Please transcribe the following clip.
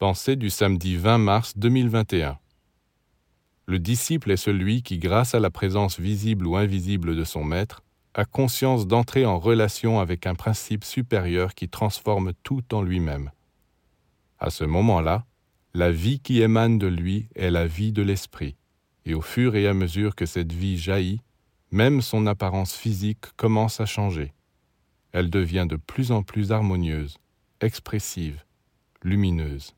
Pensée du samedi 20 mars 2021. Le disciple est celui qui, grâce à la présence visible ou invisible de son maître, a conscience d'entrer en relation avec un principe supérieur qui transforme tout en lui-même. À ce moment-là, la vie qui émane de lui est la vie de l'esprit, et au fur et à mesure que cette vie jaillit, même son apparence physique commence à changer. Elle devient de plus en plus harmonieuse, expressive, lumineuse.